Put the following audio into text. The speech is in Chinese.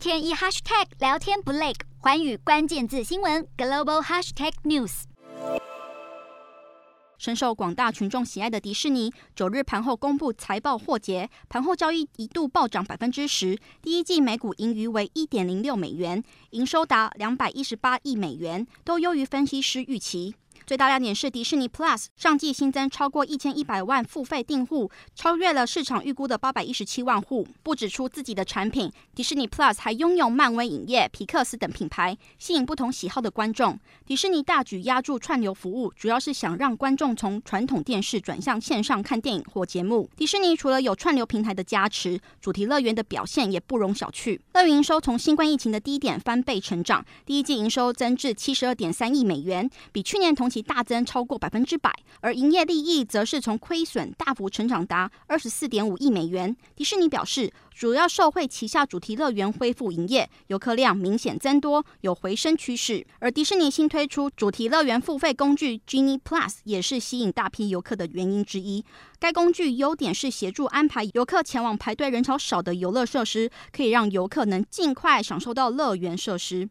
天一 hashtag 聊天不累，寰宇关键字新闻 global hashtag news。深受广大群众喜爱的迪士尼，九日盘后公布财报获结，盘后交易一度暴涨百分之十，第一季每股盈余为一点零六美元，营收达两百一十八亿美元，都优于分析师预期。最大亮点是迪士尼 Plus 上季新增超过一千一百万付费订户，超越了市场预估的八百一十七万户。不止出自己的产品，迪士尼 Plus 还拥有漫威影业、皮克斯等品牌，吸引不同喜好的观众。迪士尼大举押注串流服务，主要是想让观众从传统电视转向线上看电影或节目。迪士尼除了有串流平台的加持，主题乐园的表现也不容小觑。乐园营收从新冠疫情的低点翻倍成长，第一季营收增至七十二点三亿美元，比去年同期大增超过百分之百，而营业利益则是从亏损大幅成长达二十四点五亿美元。迪士尼表示，主要受惠旗下主题乐园恢复营业，游客量明显增多，有回升趋势。而迪士尼新推出主题乐园付费工具 Genie Plus 也是吸引大批游客的原因之一。该工具优点是协助安排游客前往排队人潮少的游乐设施，可以让游客能尽快享受到乐园设施。